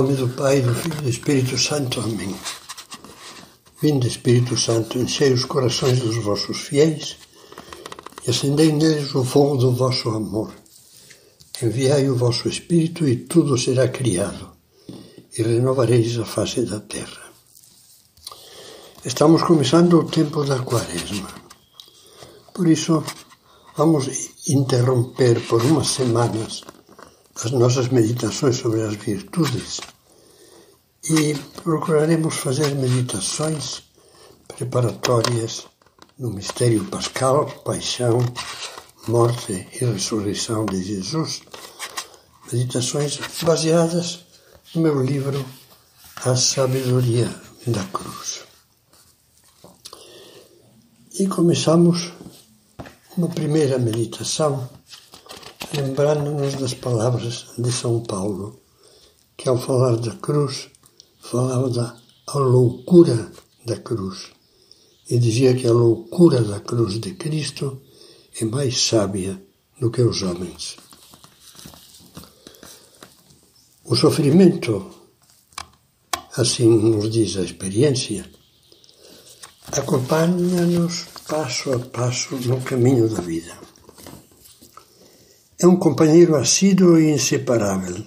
nome do Pai, do Filho e do Espírito Santo. Amém. Vinde, Espírito Santo, enchei os corações dos vossos fiéis e acendei neles o fogo do vosso amor. Enviai o vosso Espírito e tudo será criado e renovareis a face da terra. Estamos começando o tempo da quaresma. Por isso, vamos interromper por umas semanas as nossas meditações sobre as virtudes e procuraremos fazer meditações preparatórias no mistério pascal, paixão, morte e ressurreição de Jesus. Meditações baseadas no meu livro A Sabedoria da Cruz. E começamos uma primeira meditação lembrando-nos das palavras de São Paulo, que ao falar da cruz, falava da loucura da cruz e dizia que a loucura da cruz de Cristo é mais sábia do que os homens. O sofrimento, assim nos diz a experiência, acompanha-nos passo a passo no caminho da vida. É um companheiro assíduo e inseparável.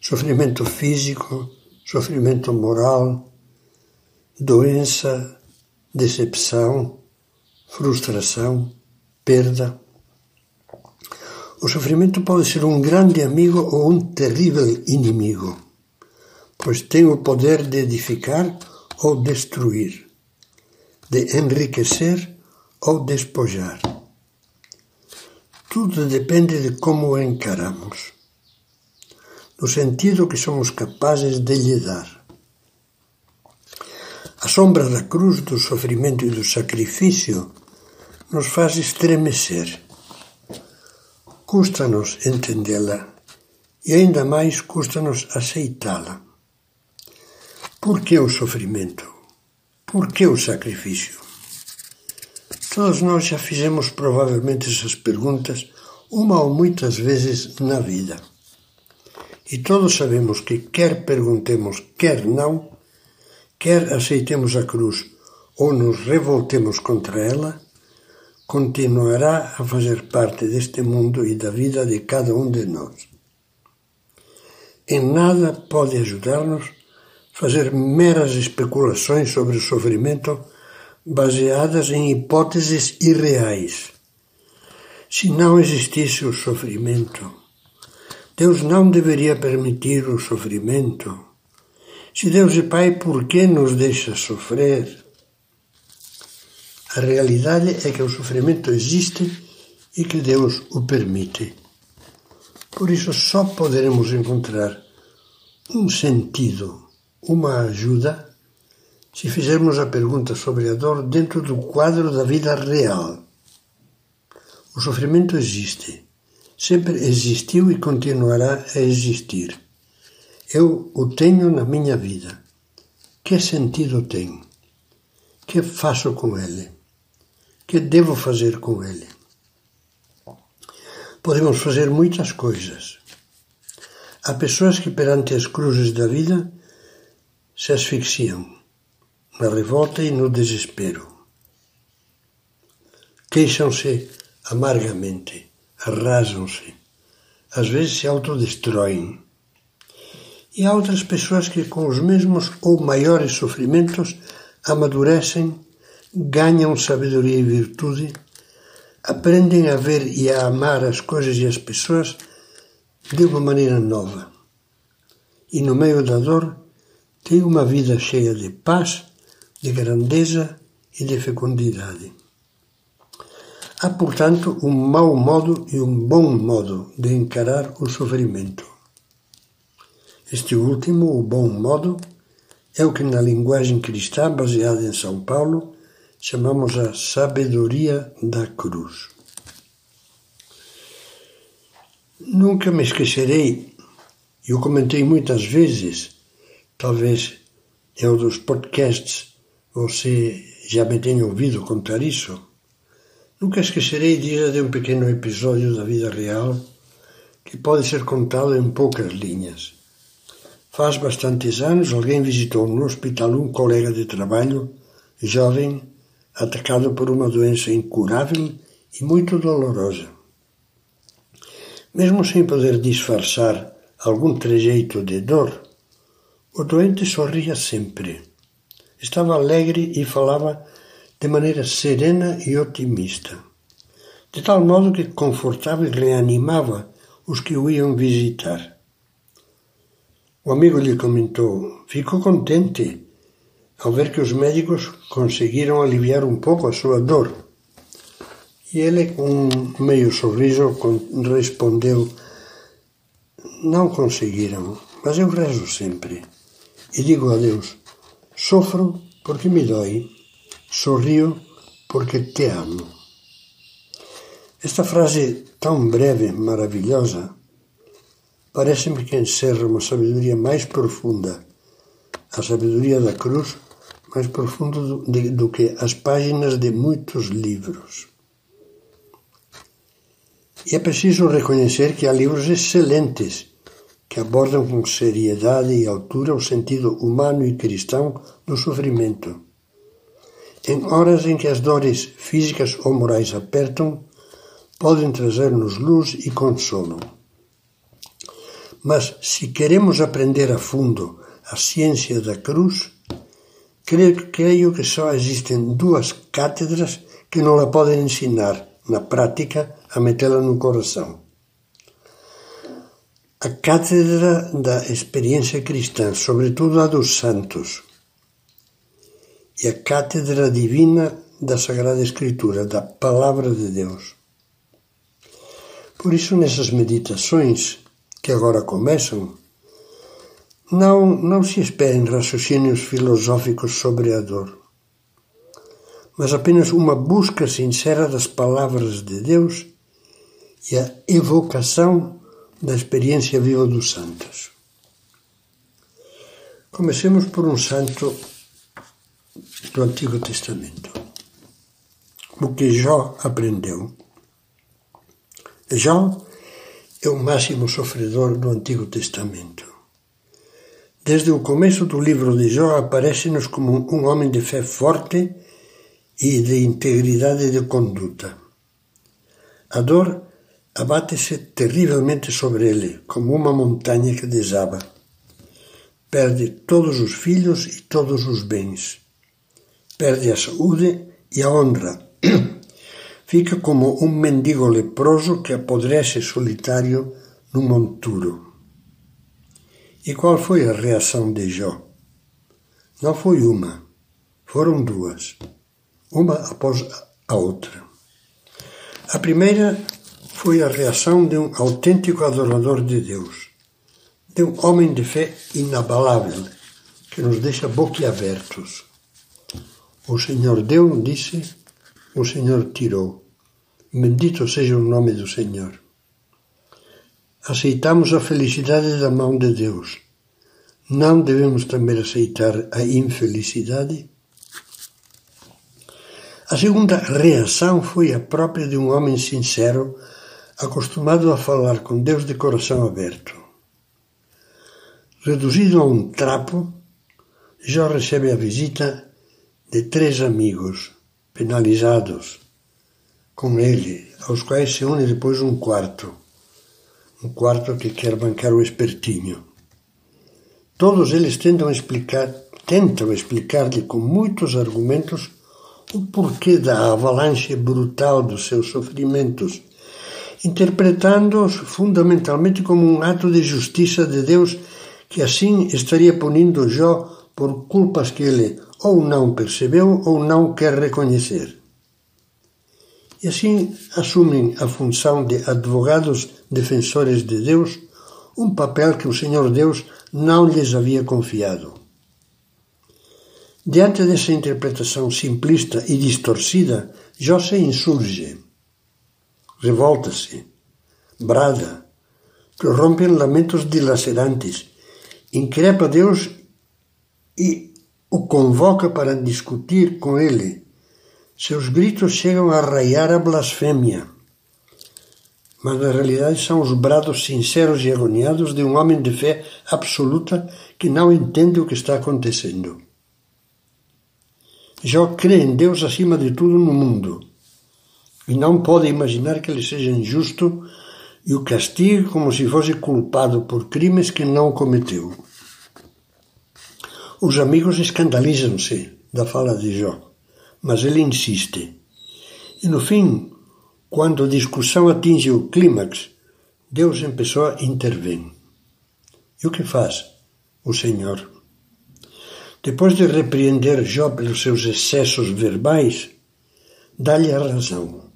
Sofrimento físico, sofrimento moral, doença, decepção, frustração, perda. O sofrimento pode ser um grande amigo ou um terrível inimigo, pois tem o poder de edificar ou destruir, de enriquecer ou despojar. Tudo depende de como o encaramos, no sentido que somos capazes de lhe dar. A sombra da cruz do sofrimento e do sacrifício nos faz estremecer. Custa-nos entendê-la e ainda mais custa-nos aceitá-la. Por que o sofrimento? Por que o sacrifício? Todos nós já fizemos provavelmente essas perguntas uma ou muitas vezes na vida. E todos sabemos que, quer perguntemos, quer não, quer aceitemos a cruz ou nos revoltemos contra ela, continuará a fazer parte deste mundo e da vida de cada um de nós. Em nada pode ajudar-nos fazer meras especulações sobre o sofrimento baseadas em hipóteses irreais. Se não existisse o sofrimento, Deus não deveria permitir o sofrimento. Se Deus é Pai, por que nos deixa sofrer? A realidade é que o sofrimento existe e que Deus o permite. Por isso, só poderemos encontrar um sentido, uma ajuda se fizermos a pergunta sobre a dor dentro do quadro da vida real. O sofrimento existe, sempre existiu e continuará a existir. Eu o tenho na minha vida. Que sentido tem? Que faço com ele? Que devo fazer com ele? Podemos fazer muitas coisas. Há pessoas que perante as cruzes da vida se asfixiam na revolta e no desespero. Queixam-se amargamente, arrasam-se, às vezes se autodestroem. E há outras pessoas que, com os mesmos ou maiores sofrimentos, amadurecem, ganham sabedoria e virtude, aprendem a ver e a amar as coisas e as pessoas de uma maneira nova. E no meio da dor, têm uma vida cheia de paz de grandeza e de fecundidade. Há, portanto, um mau modo e um bom modo de encarar o sofrimento. Este último, o bom modo, é o que na linguagem cristã baseada em São Paulo chamamos a sabedoria da cruz. Nunca me esquecerei, e eu comentei muitas vezes, talvez é um dos podcasts você já me tem ouvido contar isso? Nunca esquecerei dia de um pequeno episódio da vida real que pode ser contado em poucas linhas. Faz bastantes anos, alguém visitou no hospital um colega de trabalho, jovem, atacado por uma doença incurável e muito dolorosa. Mesmo sem poder disfarçar algum trejeito de dor, o doente sorria sempre. Estava alegre e falava de maneira serena e otimista, de tal modo que confortava e reanimava os que o iam visitar. O amigo lhe comentou: Ficou contente ao ver que os médicos conseguiram aliviar um pouco a sua dor. E ele, com um meio sorriso, respondeu: Não conseguiram, mas eu rezo sempre. E digo a Deus: Sofro porque me dói, sorrio porque te amo. Esta frase tão breve, maravilhosa, parece-me que encerra uma sabedoria mais profunda, a sabedoria da cruz, mais profunda do, de, do que as páginas de muitos livros. E é preciso reconhecer que há livros excelentes que abordam com seriedade e altura o sentido humano e cristão do sofrimento. Em horas em que as dores físicas ou morais apertam, podem trazer-nos luz e consolo. Mas se queremos aprender a fundo a ciência da cruz, creio, creio que só existem duas cátedras que não a podem ensinar na prática a metê-la no coração. A cátedra da experiência cristã, sobretudo a dos santos, e a cátedra divina da Sagrada Escritura, da Palavra de Deus. Por isso, nessas meditações, que agora começam, não, não se esperem raciocínios filosóficos sobre a dor, mas apenas uma busca sincera das palavras de Deus e a evocação da experiência viva dos santos. Comecemos por um santo do Antigo Testamento. O que Jó aprendeu. Jó é o máximo sofredor do Antigo Testamento. Desde o começo do livro de Jó aparece-nos como um homem de fé forte e de integridade de conduta. A dor abate-se terrivelmente sobre ele, como uma montanha que desaba. Perde todos os filhos e todos os bens. Perde a saúde e a honra fica como um mendigo leproso que apodrece solitário no monturo. E qual foi a reação de Jó? Não foi uma, foram duas, uma após a outra. A primeira foi a reação de um autêntico adorador de Deus, de um homem de fé inabalável, que nos deixa boquiabertos. O Senhor deu, disse, o Senhor tirou. Bendito seja o nome do Senhor. Aceitamos a felicidade da mão de Deus. Não devemos também aceitar a infelicidade? A segunda reação foi a própria de um homem sincero, acostumado a falar com Deus de coração aberto. Reduzido a um trapo, Jó recebe a visita de três amigos penalizados com ele, aos quais se une depois um quarto, um quarto que quer bancar o espertinho. Todos eles tentam explicar, tentam explicar-lhe com muitos argumentos o porquê da avalanche brutal dos seus sofrimentos, interpretando-os fundamentalmente como um ato de justiça de Deus que assim estaria punindo Jó por culpas que ele ou não percebeu ou não quer reconhecer. E assim assumem a função de advogados defensores de Deus, um papel que o Senhor Deus não lhes havia confiado. Diante dessa interpretação simplista e distorcida, Jó se insurge, revolta-se, brada, prorrompe em lamentos dilacerantes, increpa Deus e o convoca para discutir com ele. Seus gritos chegam a raiar a blasfêmia. mas na realidade são os brados sinceros e agoniados de um homem de fé absoluta que não entende o que está acontecendo. Jó crê em Deus acima de tudo no mundo e não pode imaginar que ele seja injusto e o castigue como se fosse culpado por crimes que não cometeu. Os amigos escandalizam-se da fala de Jó, mas ele insiste. E no fim, quando a discussão atinge o clímax, Deus em pessoa intervém. E o que faz o Senhor? Depois de repreender Jó pelos seus excessos verbais, dá-lhe a razão.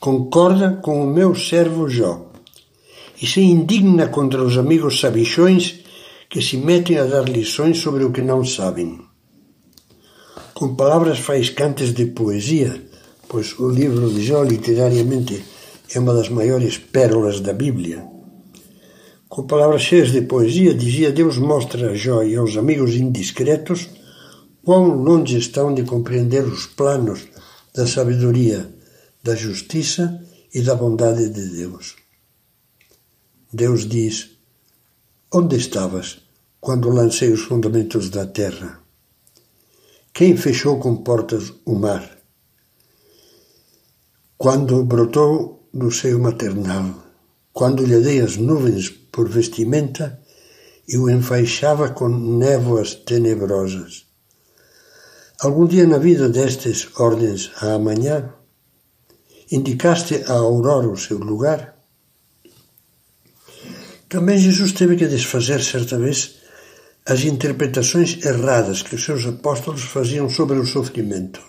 Concorda com o meu servo Jó e se indigna contra os amigos sabichões que se metem a dar lições sobre o que não sabem. Com palavras faiscantes de poesia, pois o livro de Jó literariamente é uma das maiores pérolas da Bíblia. Com palavras cheias de poesia, dizia Deus mostra a Jó e aos amigos indiscretos quão longe estão de compreender os planos da sabedoria, da justiça e da bondade de Deus. Deus diz: Onde estavas quando lancei os fundamentos da terra? Quem fechou com portas o mar? Quando brotou do seio maternal, quando lhe dei as nuvens por vestimenta e o enfaixava com névoas tenebrosas. Algum dia na vida destes ordens a amanhã, indicaste a aurora o seu lugar? Também Jesus teve que desfazer certa vez as interpretações erradas que os seus apóstolos faziam sobre o sofrimento.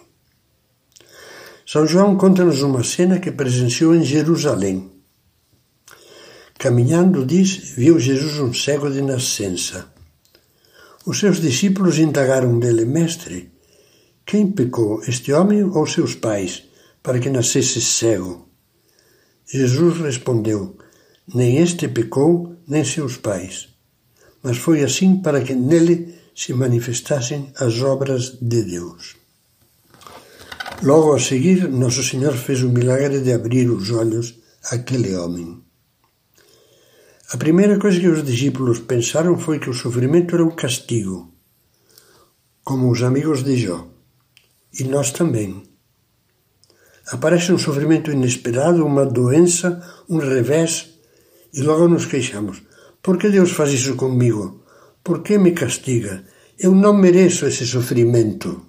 São João conta-nos uma cena que presenciou em Jerusalém. Caminhando, diz, viu Jesus um cego de nascença. Os seus discípulos indagaram dele, Mestre, quem pecou, este homem ou seus pais, para que nascesse cego? Jesus respondeu, nem este pecou, nem seus pais, mas foi assim para que nele se manifestassem as obras de Deus. Logo a seguir, Nosso Senhor fez o milagre de abrir os olhos àquele homem. A primeira coisa que os discípulos pensaram foi que o sofrimento era um castigo, como os amigos de Jó. E nós também. Aparece um sofrimento inesperado, uma doença, um revés, e logo nos queixamos. Por que Deus faz isso comigo? Por que me castiga? Eu não mereço esse sofrimento.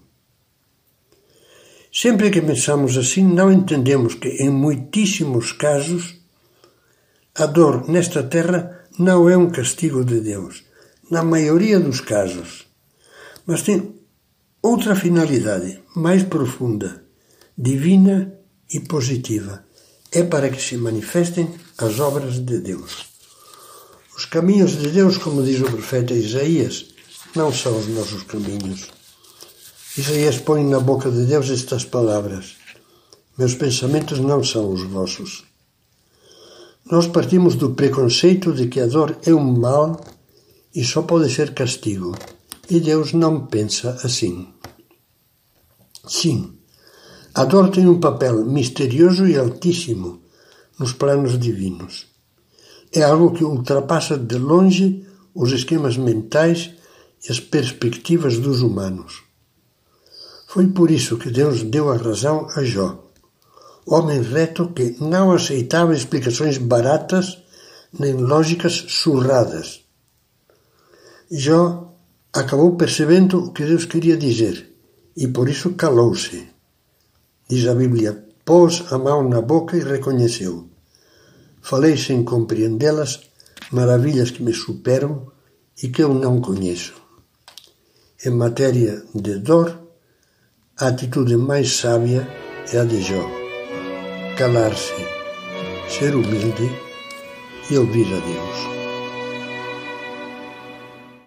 Sempre que pensamos assim, não entendemos que, em muitíssimos casos, a dor nesta terra não é um castigo de Deus, na maioria dos casos, mas tem outra finalidade mais profunda, divina e positiva. É para que se manifestem as obras de Deus. Os caminhos de Deus, como diz o profeta Isaías, não são os nossos caminhos. Isaías põe na boca de Deus estas palavras: Meus pensamentos não são os vossos. Nós partimos do preconceito de que a dor é um mal e só pode ser castigo. E Deus não pensa assim. Sim, a dor tem um papel misterioso e altíssimo nos planos divinos. É algo que ultrapassa de longe os esquemas mentais e as perspectivas dos humanos. Foi por isso que Deus deu a razão a Jó, homem reto que não aceitava explicações baratas nem lógicas surradas. Jó acabou percebendo o que Deus queria dizer e por isso calou-se. Diz a Bíblia: pôs a mão na boca e reconheceu. Falei sem compreendê-las maravilhas que me superam e que eu não conheço. Em matéria de dor, a atitude mais sábia é a de Jó. Calar-se, ser humilde e ouvir a Deus.